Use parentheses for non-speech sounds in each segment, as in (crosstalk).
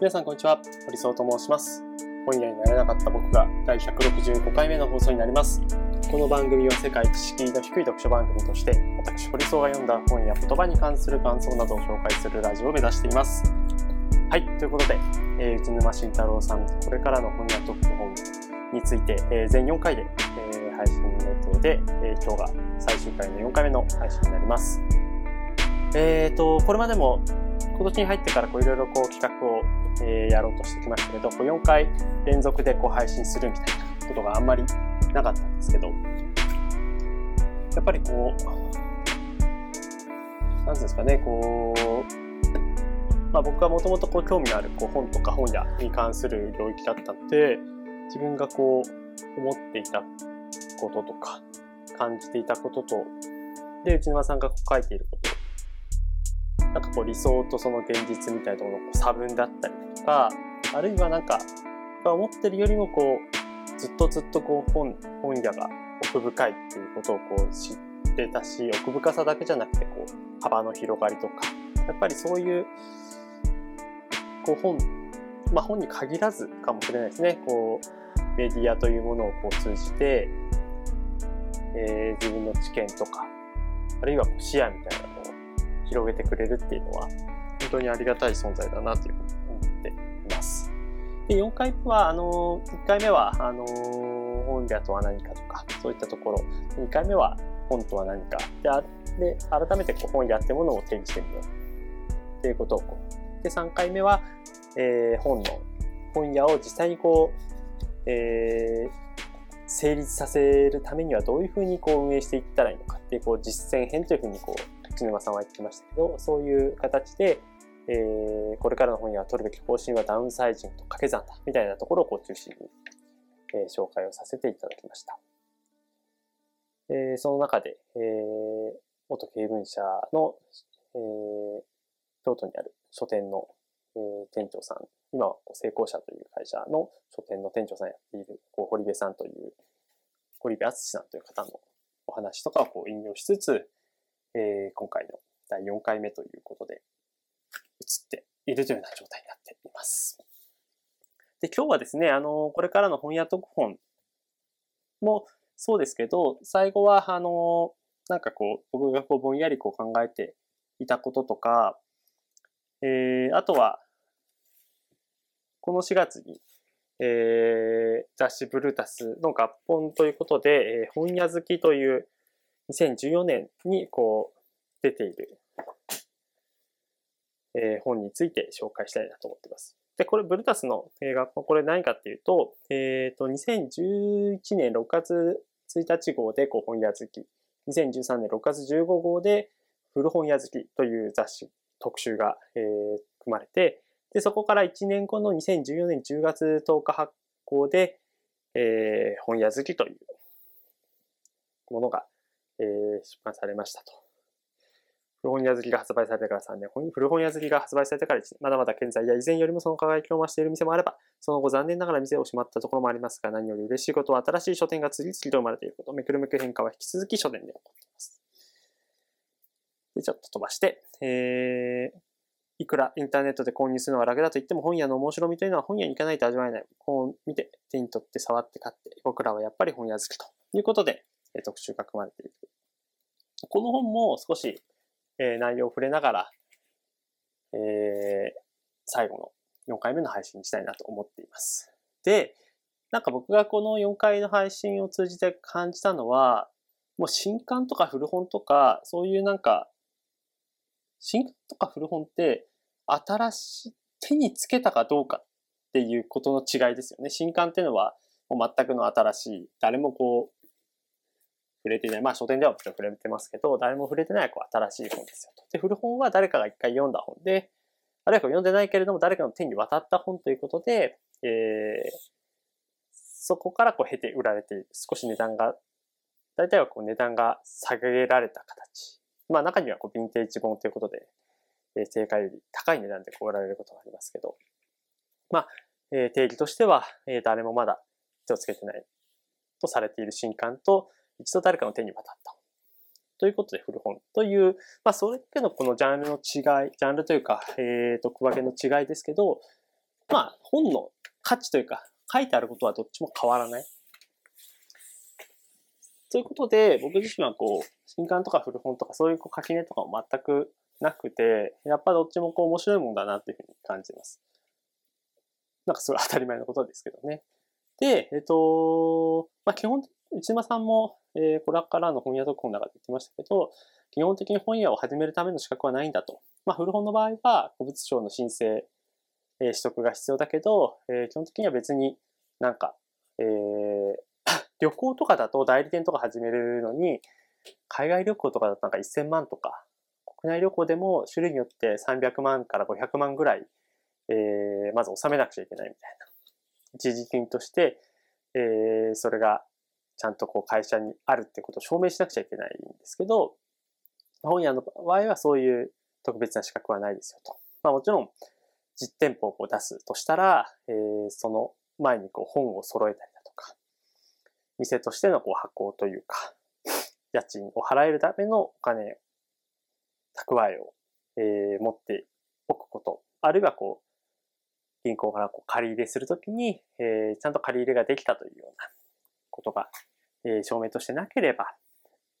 皆さんこんにちは、堀総と申します。本屋になれなかった僕が第165回目の放送になります。この番組は世界知識の低い読書番組として、私堀総が読んだ本や言葉に関する感想などを紹介するラジオを目指しています。はい、ということで、えー内沼慎太郎さん、これからの本屋トップ本について、えー全4回で、えー配信予定で、えー今日が最終回の4回目の配信になります。えーと、これまでも今年に入ってからいろいろこう企画を、えーやろうとしてきましたけど、こう4回連続でこう配信するみたいなことがあんまりなかったんですけど、やっぱりこう、なんですかね、こう、まあ僕はもともとこう興味のあるこう本とか本屋に関する領域だったので、自分がこう思っていたこととか、感じていたことと、で、内沼さんがこう書いていることなんかこう理想とその現実みたいなところの差分だったりとか、あるいはなんか、思ってるよりもこう、ずっとずっとこう本、本屋が奥深いっていうことをこう知ってたし、奥深さだけじゃなくてこう、幅の広がりとか、やっぱりそういう、こう本、まあ本に限らずかもしれないですね。こう、メディアというものをこう通じて、えー自分の知見とか、あるいは視野みたいな広げてくれるっていうのは、本当にありがたい存在だなというふうに思っています。で、4回目は、あの、1回目は、あの、本屋とは何かとか、そういったところ、2回目は本とは何か、で、で改めてこう本屋ってものを手にしてみようっていうことをこう。で、3回目は、えー本の、本屋を実際にこう、えー成立させるためにはどういうふうにこう運営していったらいいのかっていうこう実践編というふうにこう沼さんは言ってましたけどそういう形で、えーこれからの本屋が取るべき方針はダウンサイジングと掛け算だみたいなところをこう中心に、えー紹介をさせていただきました。えーその中で、えー元経文社の、えー京都にある書店の、えー店長さん今は成功者という会社の書店の店長さんやっているこう堀部さんという堀部敦さんという方のお話とかをこう引用しつつ、えー今回の第4回目ということで映っているというような状態になっています。で、今日はですね、あの、これからの本屋特本もそうですけど、最後は、あの、なんかこう、僕がこうぼんやりこう考えていたこととか、えー、あとは、この4月に、えー、雑誌ブルータスの合本ということで、えー本屋好きという2014年にこう出ている、えー本について紹介したいなと思っています。で、これブルタスの映画、これ何かっていうと、えっ、と、2011年6月1日号でこう本屋好き、2013年6月15号で古本屋好きという雑誌特集が、えー組まれて、で、そこから1年後の2014年10月10日発行で、えー本屋好きというものが、えー出版されましたと。古本屋好きが発売されてから3年、古本屋好きが発売されてから1年、まだまだ健在や以前よりもその輝きを増している店もあれば、その後残念ながら店を閉まったところもありますが、何より嬉しいことは新しい書店が次々と生まれていること、めくるめく変化は引き続き書店で起こっています。で、ちょっと飛ばして、えーいくらインターネットで購入するのは楽だと言っても本屋の面白みというのは本屋に行かないと味わえない。本を見て、手に取って触って買って、僕らはやっぱり本屋好きということで、えー特集が組まれている。この本も少し、えー内容を触れながら、えー最後の4回目の配信にしたいなと思っています。で、なんか僕がこの4回の配信を通じて感じたのは、もう新刊とか古本とか、そういうなんか、新刊とか古本って、新しい、手につけたかどうかっていうことの違いですよね。新刊っていうのは、もう全くの新しい、誰もこう、触れてない。まあ書店ではもちろん触れてますけど、誰も触れてないこう新しい本ですよと。で、古本は誰かが一回読んだ本で、あるいは読んでないけれども誰かの手に渡った本ということで、えー、そこからこう経て売られている。少し値段が、大体はこう値段が下げられた形。まあ中にはこうヴィンテージ本ということで、えー定価より高い値段でこう売られることがありますけど、まあ、えー定義としては、えー誰もまだ手をつけてないとされている新刊と、一度誰かの手に渡った。ということで古本という、まあそれだけのこのジャンルの違い、ジャンルというか、えっ、と、区分けの違いですけど、まあ、本の価値というか、書いてあることはどっちも変わらない。ということで、僕自身はこう、新刊とか古本とかそういうこう垣根とかも全くなくて、やっぱどっちもこう面白いもんだなっていうふうに感じます。なんかそれは当たり前のことですけどね。で、えっ、と、まあ基本、内間さんも、えー、これからの本屋特本の中で言ってましたけど、基本的に本屋を始めるための資格はないんだと。まあ古本の場合は古物商の申請、えー、取得が必要だけど、えー、基本的には別になんか、えー、(coughs) 旅行とかだと代理店とか始めるのに、海外旅行とかだとなんか1000万とか、国内旅行でも種類によって300万から500万ぐらい、えー、まず納めなくちゃいけないみたいな。一時金として、えー、それがちゃんとこう会社にあるってことを証明しなくちゃいけないんですけど、本屋の場合はそういう特別な資格はないですよと。まあもちろん実店舗を出すとしたら、えー、その前にこう本を揃えたりだとか、店としてのこう発行というか、家賃を払えるためのお金、蓄えを、えー、持っておくこと、あるいはこう、銀行からこう借り入れするときに、えー、ちゃんと借り入れができたというようなことが、えー、証明としてなければ、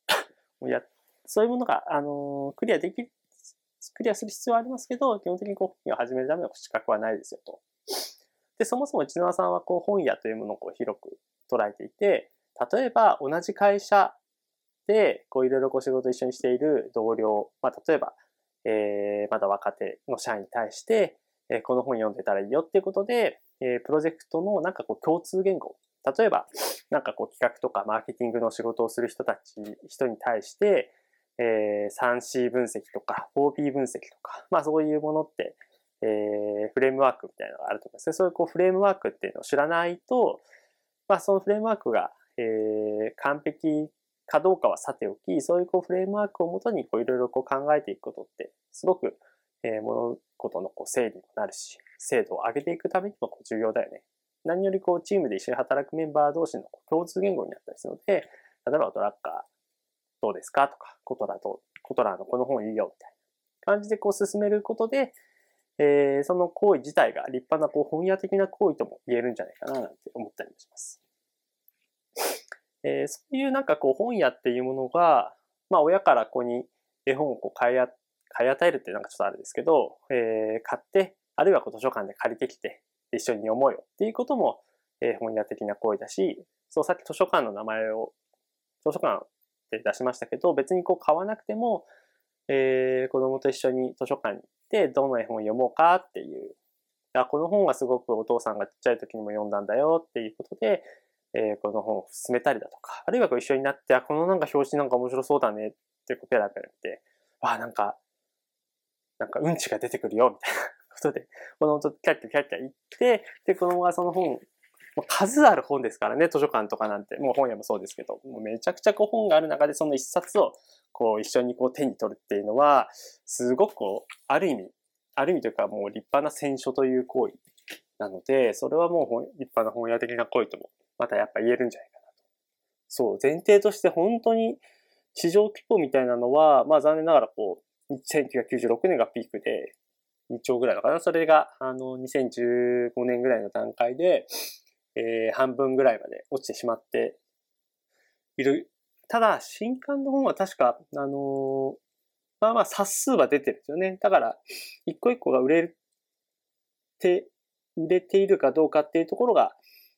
(coughs) やそういうものが、あのー、クリアできる、クリアする必要はありますけど、基本的にこう、を始めるための資格はないですよと。で、そもそも内縄さんはこう本屋というものをこう広く捉えていて、例えば同じ会社でこういろいろこう仕事一緒にしている同僚、まあ、例えば、えー、まだ若手の社員に対して、えー、この本読んでたらいいよっていうことで、えー、プロジェクトのなんかこう共通言語。例えば、なんかこう企画とかマーケティングの仕事をする人たち、人に対して、えー、3C 分析とか 4P 分析とか、まあそういうものって、えー、フレームワークみたいなのがあると思うんですね。そういうこうフレームワークっていうのを知らないと、まあそのフレームワークが、えー、完璧かどうかはさておき、そういうこうフレームワークをもとにこういろいろこう考えていくことって、すごく、えー、物事のこう整理になるし、精度を上げていくためにもこう重要だよね。何よりこうチームで一緒に働くメンバー同士の共通言語になったりするので、例えばドラッカーどうですか？とか、コトラと、コトラのこの本いいよみたいな感じでこう進めることで、えー、その行為自体が立派なこう本屋的な行為とも言えるんじゃないかななんて思ったりもします。えー、そういうなんかこう本屋っていうものが、まあ親から子に絵本をこう買い買い与えるってなんかちょっとあれですけど、えー、買って、あるいはこう図書館で借りてきて、一緒に読もうよっていうことも、えー、本屋的な行為だし、そうさっき図書館の名前を、図書館って出しましたけど、別にこう買わなくても、えー、子供と一緒に図書館に行って、どの絵本を読もうかっていう。あ、この本はすごくお父さんがちっちゃい時にも読んだんだよっていうことで、えー、この本を進めたりだとか、あるいはこう一緒になって、あ、このなんか表紙なんか面白そうだねってこうペラペラ見て、わあ、なんか、なんかうんちが出てくるよみたいなことで、子供とキャッキャキャッキャ言って、で、子供がその本数ある本ですからね、図書館とかなんて、もう本屋もそうですけど、もうめちゃくちゃこう本がある中でその一冊をこう一緒にこう手に取るっていうのは、すごくこう、ある意味、ある意味というかもう立派な選書という行為なので、それはもう立派な本屋的な行為とも、またやっぱ言えるんじゃないかなと。そう、前提として本当に市場規模みたいなのは、まあ残念ながらこう、1996年がピークで、2兆ぐらいのかな。それが、あの、2015年ぐらいの段階で、えー、半分ぐらいまで落ちてしまっている。ただ、新刊の本は確か、あのー、まあまあ冊数は出てるんですよね。だから、一個一個が売れて、売れているかどうかっていうところが、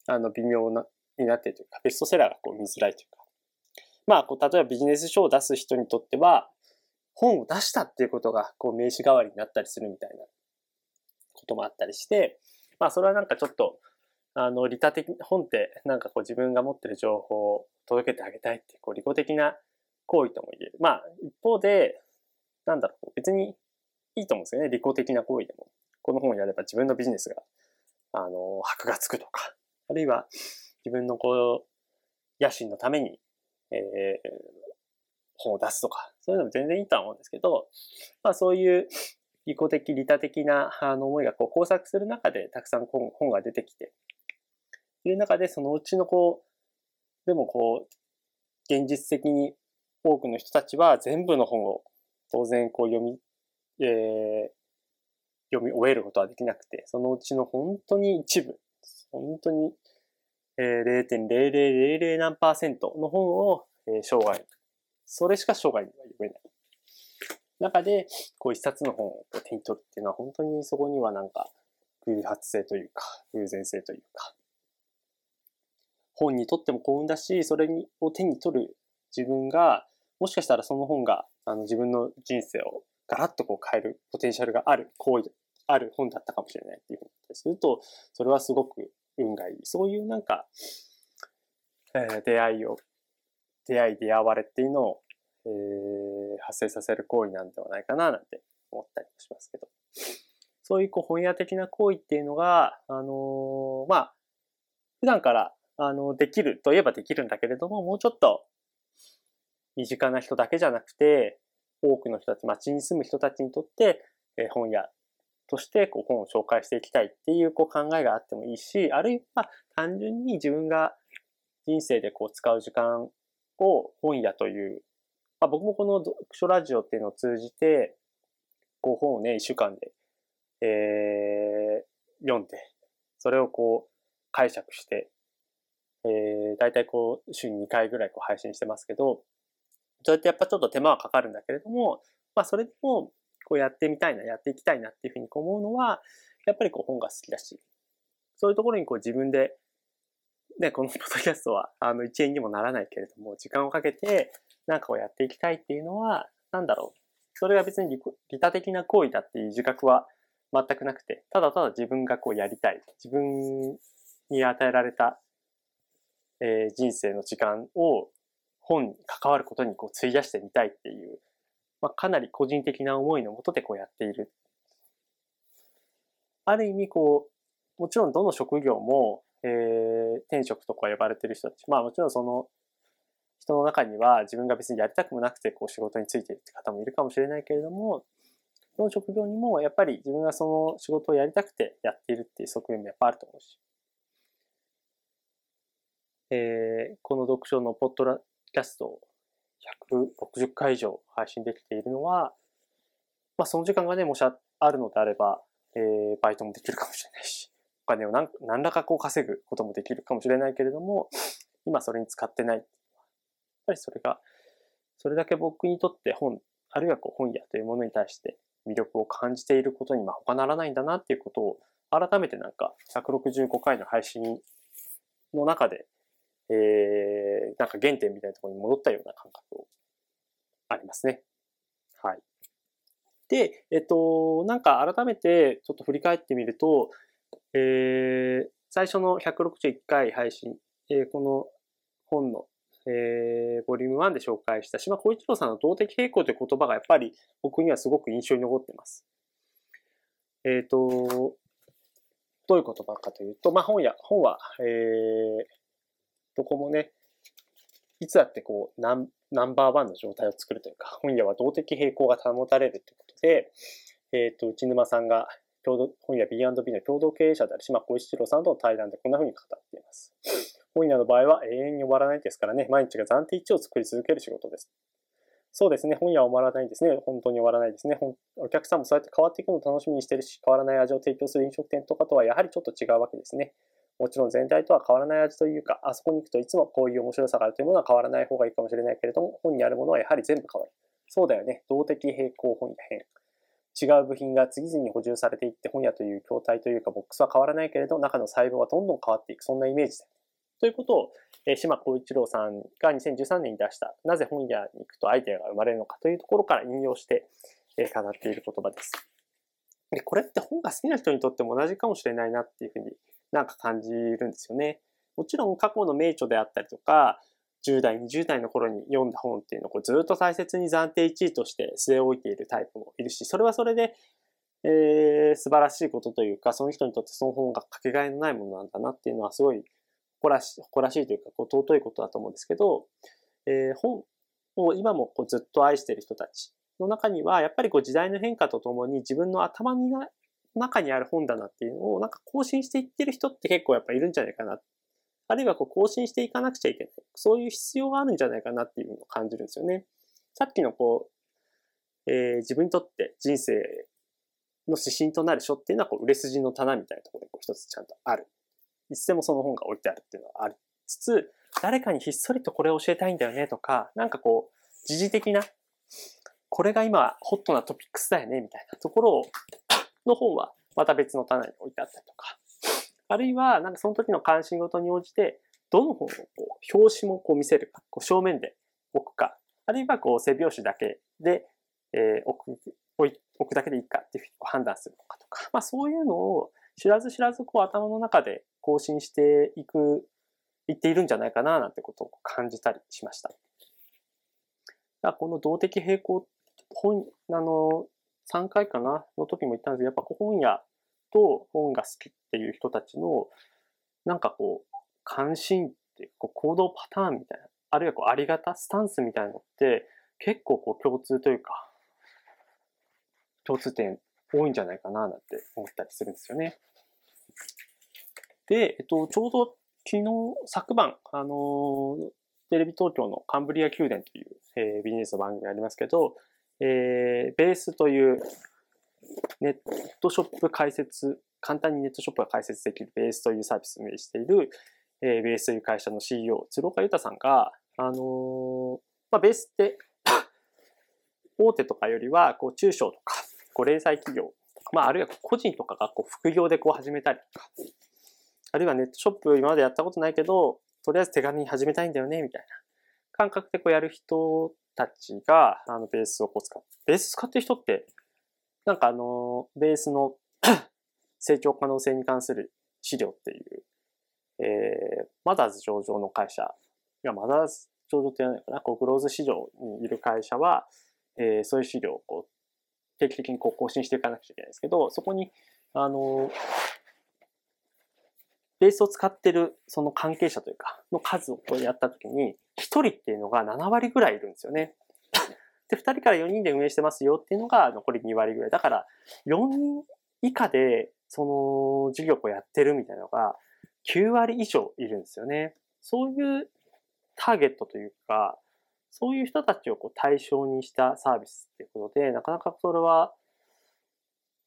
あの、微妙な、になっているというか、ベストセラーがこう見づらいというか。まあ、こう、例えばビジネス書を出す人にとっては、本を出したっていうことが、こう、名刺代わりになったりするみたいなこともあったりして、まあ、それはなんかちょっと、あの、利他的、本ってなんかこう自分が持ってる情報を届けてあげたいっていう、こう利己的な行為とも言える。まあ、一方で、なんだろう、別にいいと思うんですよね。利己的な行為でも。この本をやれば自分のビジネスが、あの、箔がつくとか、あるいは自分のこう、野心のために、えー、本を出すとか、そういうのも全然いいとは思うんですけど、まあそういう利己的、利他的なあの思いがこう交錯する中でたくさん本が出てきて、という中で、そのうちのこう、でもこう、現実的に多くの人たちは全部の本を当然こう読み、えー、読み終えることはできなくて、そのうちの本当に一部、本当に、えー、0.0000何パーセントの本を、えー、生涯、それしか生涯には読めない。中で、こう一冊の本を手に取るっていうのは本当にそこにはなんか偶発性というか、偶然性というか、本にとっても幸運だし、それを手に取る自分が、もしかしたらその本があの自分の人生をガラッとこう変えるポテンシャルがある行為、ある本だったかもしれないっていうふうにすると、それはすごく運がいい。そういうなんか、えー、出会いを、出会い出会われっていうのを、えー、発生させる行為なんではないかななんて思ったりもしますけど。そういうこう本屋的な行為っていうのが、あのー、まあ、普段からあの、できるといえばできるんだけれども、もうちょっと身近な人だけじゃなくて、多くの人たち、街に住む人たちにとって、え本屋としてこう本を紹介していきたいっていうこう考えがあってもいいし、あるいは単純に自分が人生でこう使う時間を本屋という、まあ、僕もこの読書ラジオっていうのを通じて、こう本をね、一週間で、えー、読んで、それをこう解釈して、えー、大体こう、週に2回ぐらいこう配信してますけど、そうやってやっぱちょっと手間はかかるんだけれども、まあそれでも、こうやってみたいな、やっていきたいなっていうふうに思うのは、やっぱりこう本が好きだし、そういうところにこう自分で、ね、このポッドキャストは、(laughs) あの、1円にもならないけれども、時間をかけて、なんかをやっていきたいっていうのは、なんだろう。それが別に利他的な行為だっていう自覚は全くなくて、ただただ自分がこうやりたい。自分に与えられたえー、人生の時間を本に関わることにこう費やしてみたいっていう、まあ、かなり個人的な思いのもとでこうやっている。ある意味こう、もちろんどの職業も、えー、転職とか呼ばれてる人たち、まあもちろんその人の中には自分が別にやりたくもなくてこう仕事についてるって方もいるかもしれないけれども、どの職業にもやっぱり自分がその仕事をやりたくてやっているっていう側面もやっぱあると思うし。えー、この読書のポッドキャストを160回以上配信できているのは、まあその時間がね、もしあるのであれば、えー、バイトもできるかもしれないし、金を何何らかこう稼ぐこともできるかもしれないけれども、(sniffs) 今それに使ってない。やっぱりそれが、それだけ僕にとって本、あるいはこう本屋というものに対して魅力を感じていることにまあ他ならないんだなっていうことを改めてなんか165回の配信の中でえー、なんか原点みたいなところに戻ったような感覚をありますね。はい。で、えっと、なんか改めてちょっと振り返ってみると、えー、最初の161回配信、えー、この本の、えー、ボリューム1で紹介した島小一郎さんの動的平衡という言葉がやっぱり僕にはすごく印象に残っています。えっ、ー、と、どういう言葉かというと、まあ本や、本は、えー、どこもね、いつだってこうナン、ナンバーワンの状態を作るというか、本屋は動的平衡が保たれるということで、えっ、ー、と、内沼さんが共同本屋 B&B の共同経営者である島小一郎さんとの対談でこんな風に語っています。(sniffs) 本屋の場合は永遠に終わらないですからね、毎日が暫定値を作り続ける仕事です。そうですね、本屋は終わらないですね。本当に終わらないですね。お客さんもそうやって変わっていくのを楽しみにしてるし、変わらない味を提供する飲食店とかとはやはりちょっと違うわけですね。もちろん全体とは変わらない味というか、あそこに行くといつもこういう面白さがあるというものは変わらない方がいいかもしれないけれども、本にあるものはやはり全部変わる。そうだよね。動的平行本屋編。違う部品が次々に補充されていって本屋という筐体というかボックスは変わらないけれど、中の細胞はどんどん変わっていく。そんなイメージだ。ということを、え、島光一郎さんが2013年に出した、なぜ本屋に行くとアイデアが生まれるのかというところから引用して、え、語っている言葉です。で、これって本が好きな人にとっても同じかもしれないなっていうふうになんか感じるんですよね。もちろん過去の名著であったりとか、10代、20代の頃に読んだ本っていうのをずっと大切に暫定1位として据え置いているタイプもいるし、それはそれで、えー、素晴らしいことというか、その人にとってその本がかけがえのないものなんだなっていうのはすごい誇らし誇らしいというか、こう尊いことだと思うんですけど、えー、本を今もこうずっと愛している人たちの中には、やっぱりこう時代の変化とともに自分の頭に中にある本棚っていうのをなんか更新していってる人って結構やっぱいるんじゃないかな。あるいはこう更新していかなくちゃいけない。そういう必要があるんじゃないかなっていうのを感じるんですよね。さっきのこう、えー、自分にとって人生の指針となる書っていうのはこう売れ筋の棚みたいなところでこう一つちゃんとある。いつでもその本が置いてあるっていうのはありつつ、誰かにひっそりとこれを教えたいんだよねとか、なんかこう、時事的な、これが今ホットなトピックスだよねみたいなところを、の本はまた別の棚に置いてあったりとか、あるいはなんかその時の関心事に応じて、どの本をこう表紙もこう見せるか、こう正面で置くか、あるいはこう背表紙だけで、えー、置く置くだけでいいかっていうふうに判断するのかとか、まあそういうのを知らず知らずこう頭の中で更新していく、いっているんじゃないかななんてことを感じたりしました。この動的平衡、本、あの、3回かなの時も言ったんですけど、やっぱ本屋と本が好きっていう人たちの、なんかこう、関心っていうこう行動パターンみたいな、あるいはこうありがたスタンスみたいなのって結構こう共通というか、共通点多いんじゃないかななんて思ったりするんですよね。で、えっと、ちょうど昨日、昨晩、あのテレビ東京のカンブリア宮殿という、えー、ビジネスの番組がありますけど、えー、ベースというネットショップ開設、簡単にネットショップが開設できるベースというサービスを運営している、えー、ベースという会社の CEO、鶴岡裕太さんが、あの、まあ、ベースって (coughs) 大手とかよりは、こう、中小とか、こう、零細企業まあ、あるいは個人とかがこう副業でこう始めたりとか、あるいはネットショップ今までやったことないけど、とりあえず手軽に始めたいんだよね、みたいな感覚でこうやる人たちが、あの、ベースをこう使って、ベース使ってる人って、なんかあの、ベースの成長可能性に関する資料っていう、えー、マザーズ上場の会社、いや、マザーズ上場って言わないかな、こう、グローズ市場にいる会社は、えー、そういう資料をこう、定期的にこう更新していかなくちゃいけないんですけど、そこに、あの、ベースを使ってるその関係者というか、の数をこうやったときに、1人っていうのが7割ぐらいいるんですよね。で、2人から4人で運営してますよっていうのが残り2割ぐらい。だから、4人以下で、その事業をやってるみたいなのが9割以上いるんですよね。そういうターゲットというか、そういう人たちをこう対象にしたサービスっていうことで、なかなかそれは、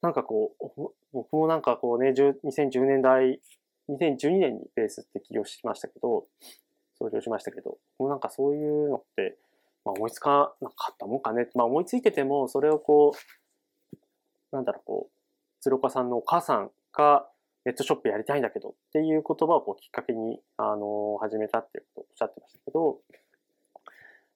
なんかこう、僕もなんかこうね、2010年代、2012年にベースって起業しましたけど、創業しましたけど、もうなんかそういうのって、まあ思いつかなかったもんかね。まあ思いついてても、それをこう、なんだろう、こう、鶴岡さんのお母さんがネットショップやりたいんだけどっていう言葉をこうきっかけに、あの、始めたっていうことをおっしゃってましたけど、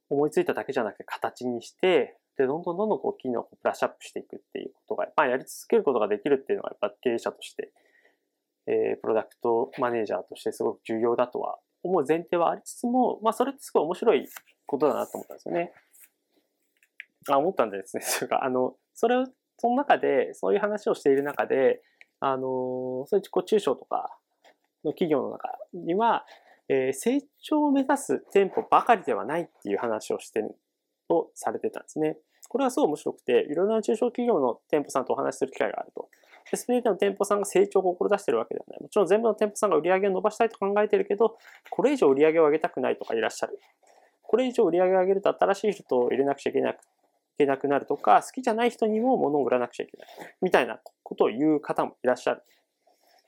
思いついただけじゃなくて形にして、で、どんどんどんどんこう機能をブラッシュアップしていくっていうことが、まあやり続けることができるっていうのがやっぱ経営者として、え、プロダクトマネージャーとしてすごく重要だとは思う前提はありつつも、まあそれってすごい面白いことだなと思ったんですよね。あ、思ったんですね。(laughs) それが、あの、それ、その中で、そういう話をしている中で、あの、そういうこう中小とかの企業の中には、えー、成長を目指す店舗ばかりではないっていう話をして、をされてたんですね。これはすごい面白くて、いろいろな中小企業の店舗さんとお話しする機会があると。で、すべての店舗さんが成長を志してるわけではない。もちろん全部の店舗さんが売り上げを伸ばしたいと考えてるけど、これ以上売り上げを上げたくないとかいらっしゃる。これ以上売り上げを上げると新しい人を入れなくちゃいけなくけなくなるとか、好きじゃない人にも物を売らなくちゃいけない。みたいなことを言う方もいらっしゃる。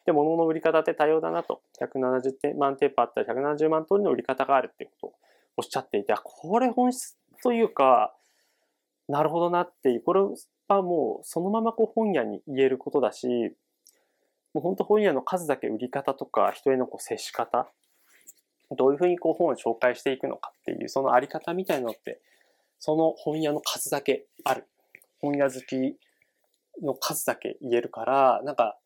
で、物の売り方って多様だなと。170万テープあったら170万通りの売り方があるっていうことをおっしゃっていて、これ本質というか、なるほどなっていう、これはもうそのままこう本屋に言えることだし、もう本当本屋の数だけ売り方とか人へのこう接し方、どういうふうにこう本を紹介していくのかっていう、そのあり方みたいなのって、その本屋の数だけある。本屋好きの数だけ言えるから、なんか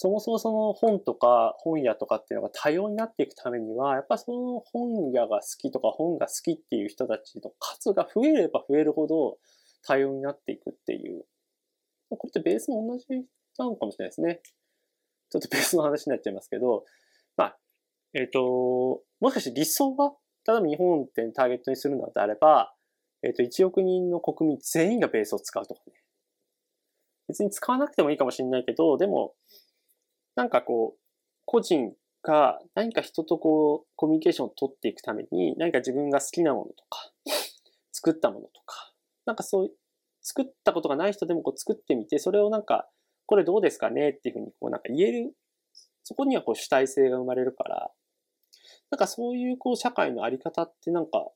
そもそもその本とか本屋とかっていうのが多様になっていくためには、やっぱその本屋が好きとか本が好きっていう人たちの数が増えれば増えるほど多様になっていくっていう。これってベースも同じなのかもしれないですね。ちょっとベースの話になっちゃいますけど、まあ、えっ、ー、と、もしかして理想は、例えば日本ってターゲットにするのであれば、えっ、ー、と、1億人の国民全員がベースを使うとかね。別に使わなくてもいいかもしれないけど、でも、なんかこう、個人が何か人とこう、コミュニケーションを取っていくために、何か自分が好きなものとか、作ったものとか、なんかそう、作ったことがない人でもこう作ってみて、それをなんか、これどうですかねっていうふうにこうなんか言える、そこにはこう主体性が生まれるから、なんかそういうこう社会のあり方ってなんか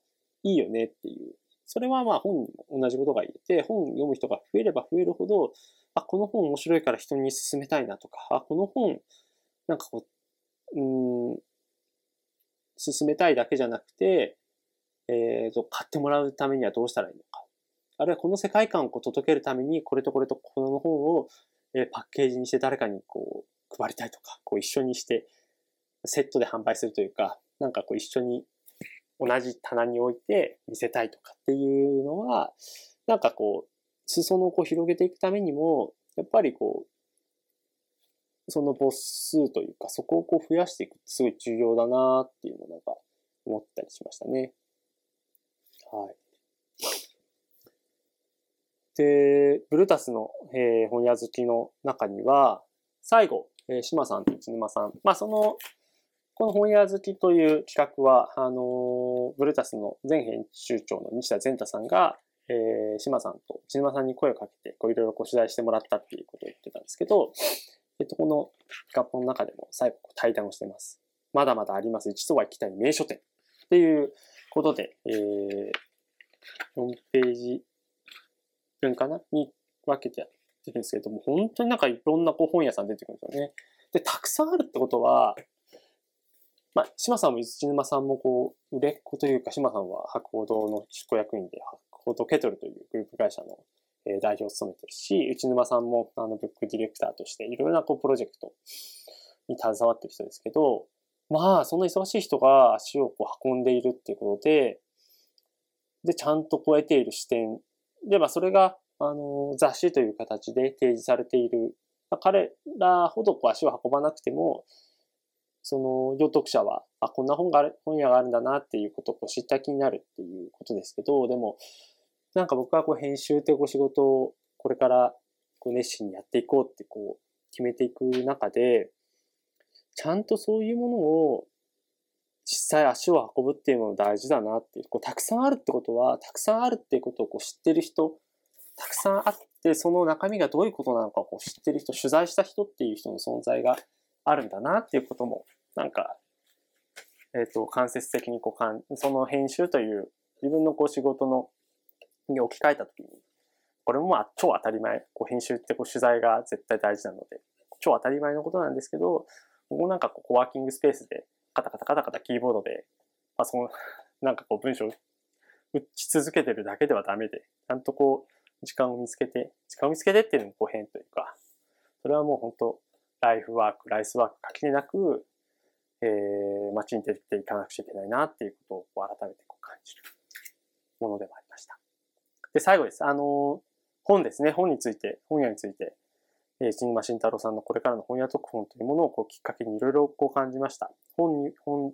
いいよねっていう。それはまあ本同じことが言えて、本読む人が増えれば増えるほど、あ、この本面白いから人に勧めたいなとか、あ、この本、なんかこう、うん、進めたいだけじゃなくて、えっ、ー、と、買ってもらうためにはどうしたらいいのか。あるいはこの世界観を届けるために、これとこれとこの本を、えパッケージにして誰かにこう配りたいとか、こう一緒にしてセットで販売するというか、なんかこう一緒に同じ棚に置いて見せたいとかっていうのは、なんかこう、裾野をこう広げていくためにも、やっぱりこう、その母数というか、そこをこう増やしていくってすごい重要だなっていうのをなんか思ったりしましたね。はい。で、ブルタスの、えー、本屋好きの中には、最後、えー、島さんと内沼さん。まあ、その、この本屋好きという企画は、あの、ブルタスの前編集長の西田善太さんが、えー、島さんと内沼さんに声をかけて、こういろいろこう取材してもらったっていうことを言ってたんですけど、えっと、この学校の中でも最後対談をしてます。まだまだあります。一度は行きたい名所店っていうことで、えー、4ページ分かな？に分けてやってるんですけれども、本当になんかいろんなこう本屋さん出てくるんですよね。で、たくさんあるってことは、まあ、島さんも内沼さんもこう、売れっ子というか、島さんは博報堂の執行役員で、博報堂ケトルというグループ会社の代表を務めてるし、内沼さんもあのブックディレクターとしていろいろなこうプロジェクトに携わってる人ですけど、まあ、そんな忙しい人が足をこう運んでいるっていうことで、で、ちゃんと超えている視点。で、まあ、それが、あの、雑誌という形で提示されている。まあ、彼らほどこう足を運ばなくても、その、読読者は、あ、こんな本がある、本屋があるんだなっていうことをこう知った気になるっていうことですけど、でも、なんか僕はこう編集ってご仕事をこれからこう熱心にやっていこうってこう決めていく中で、ちゃんとそういうものを実際足を運ぶっていうのも大事だなっていう、こうたくさんあるってことは、たくさんあるっていうことをこう知ってる人、たくさんあって、その中身がどういうことなのかをこう知ってる人、取材した人っていう人の存在があるんだなっていうことも、なんか、えっ、ー、と、間接的にこうかん、その編集という自分のこう仕事のに置き換えたときに、これもまあ超当たり前、こう編集ってこう取材が絶対大事なので、超当たり前のことなんですけど、僕もなんかこうコワーキングスペースでカタカタカタカタキーボードでパソコン、なんかこう文章打ち続けてるだけではダメで、ちゃんとこう時間を見つけて、時間を見つけてっていうのもこう変というか、それはもう本当ライフワーク、ライスワーク限りなく、えー、街に出ていかなくちゃいけないなっていうことを改めてこう感じるものでもありました。で、最後です。あの、本ですね。本について、本屋について、えー、新馬慎太郎さんのこれからの本屋特本というものをこうきっかけにいろいろこう感じました。本に、本、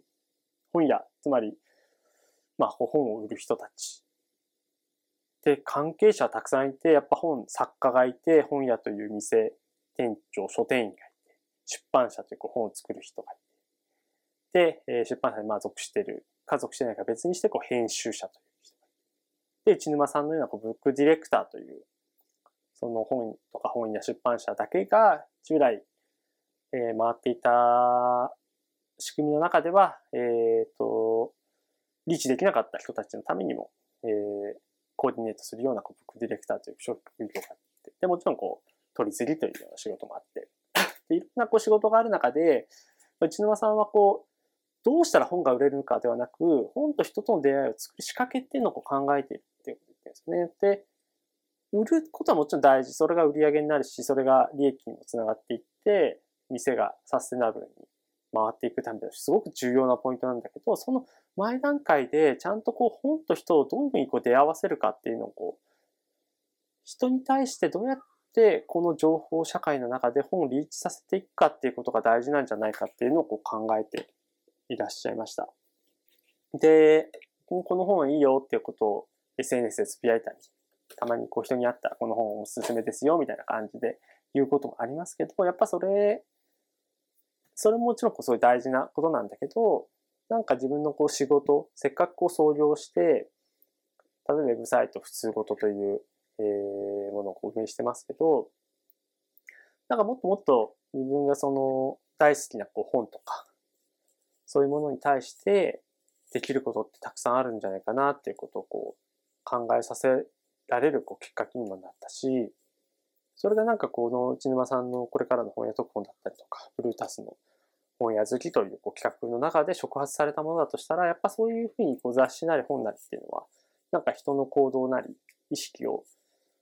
本屋、つまり、まあ、本を売る人たち。で、関係者たくさんいて、やっぱ本、作家がいて、本屋という店、店長、書店員がい、出版社という本を作る人がいて、で、えー、出版社にまあ属してる、家族してないか別にしてこう編集者という人がいてで、内沼さんのようなこうブックディレクターという、その本とか本や出版社だけが従来、えー、回っていた仕組みの中では、えっ、ー、と、リーチできなかった人たちのためにも、えー、コーディネートするようなこうブックディレクターという職業があって、で、もちろんこう、取り次ぎというような仕事もあって、で、いろんなこう仕事がある中で、内沼さんはこう、どうしたら本が売れるのかではなく、本と人との出会いを作る仕掛けっていうのを考えているっていうことですね。で、売ることはもちろん大事。それが売り上げになるし、それが利益にもつながっていって、店がサステナブルに回っていくためのすごく重要なポイントなんだけど、その前段階でちゃんとこう本と人をどういうふうにこう出会わせるかっていうのをこう、人に対してどうやってこの情報社会の中で本をリーチさせていくかっていうことが大事なんじゃないかっていうのをこう考えていらっしゃいました。で、この本いいよっていうことを SNS でつぶやいたり、たまにこう人に会ったらこの本おすすめですよみたいな感じで言うこともありますけど、やっぱそれ、それももちろんこうすごいう大事なことなんだけど、なんか自分のこう仕事、せっかくこう創業して、例えばウェブサイト普通ごとという、えー、ものをこう運営してますけど、なんかもっともっと自分がその大好きなこう本とか、そういうものに対してできることってたくさんあるんじゃないかなっていうことをこう考えさせられるこうきっかけにもなったし、それがなんかこの内沼さんのこれからの本屋特本だったりとか、ブルータスの本屋好きというこう企画の中で触発されたものだとしたら、やっぱそういうふうにこう雑誌なり本なりっていうのは、なんか人の行動なり意識を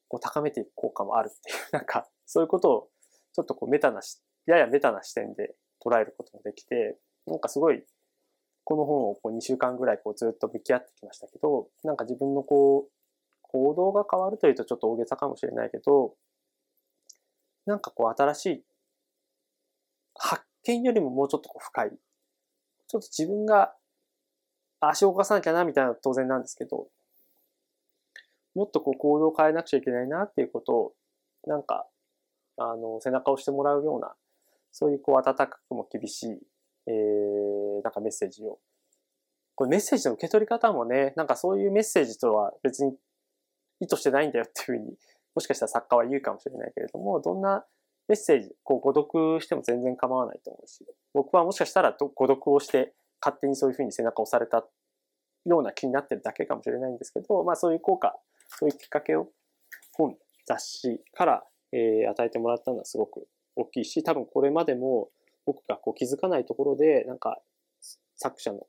こう高めていく効果もあるっていう、(laughs) なんかそういうことをちょっとこうメタなし、ややメタな視点で捉えることもできて、なんかすごいこの本をこう2週間ぐらいこうずっと向き合ってきましたけど、なんか自分のこう、行動が変わるというとちょっと大げさかもしれないけど、なんかこう新しい発見よりももうちょっとこう深い。ちょっと自分が足を動かさなきゃなみたいな当然なんですけど、もっとこう行動を変えなくちゃいけないなっていうことを、なんか、あの、背中を押してもらうような、そういうこう温かくも厳しい、えー、なんかメッセージを。これメッセージの受け取り方もね、なんかそういうメッセージとは別に意図してないんだよっていうふうに、もしかしたら作家は言うかもしれないけれども、どんなメッセージ、こう誤読しても全然構わないと思うし、僕はもしかしたら誤読をして勝手にそういうふうに背中を押されたような気になってるだけかもしれないんですけど、まあそういう効果、そういうきっかけを本、雑誌から、えー、与えてもらったのはすごく大きいし、多分これまでも僕がこう気づかないところで、なんか作者の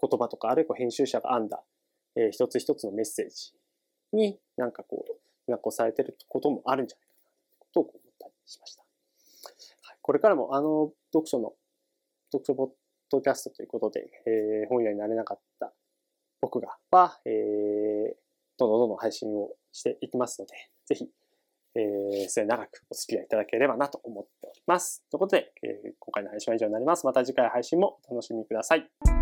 言葉とか、あるいは編集者が編んだ、えー、一つ一つのメッセージになんかこう、背中を押されてることもあるんじゃないかな、とを思ったりしました。はい、これからもあの、読書の、読書ポッドキャストということで、えー、本屋になれなかった僕が、は、えー、どんどんどんどん配信をしていきますので、ぜひ、えー、末長くお付き合いいただければなと思っております。ということで、えー、今回の配信は以上になります。また次回配信もお楽しみください。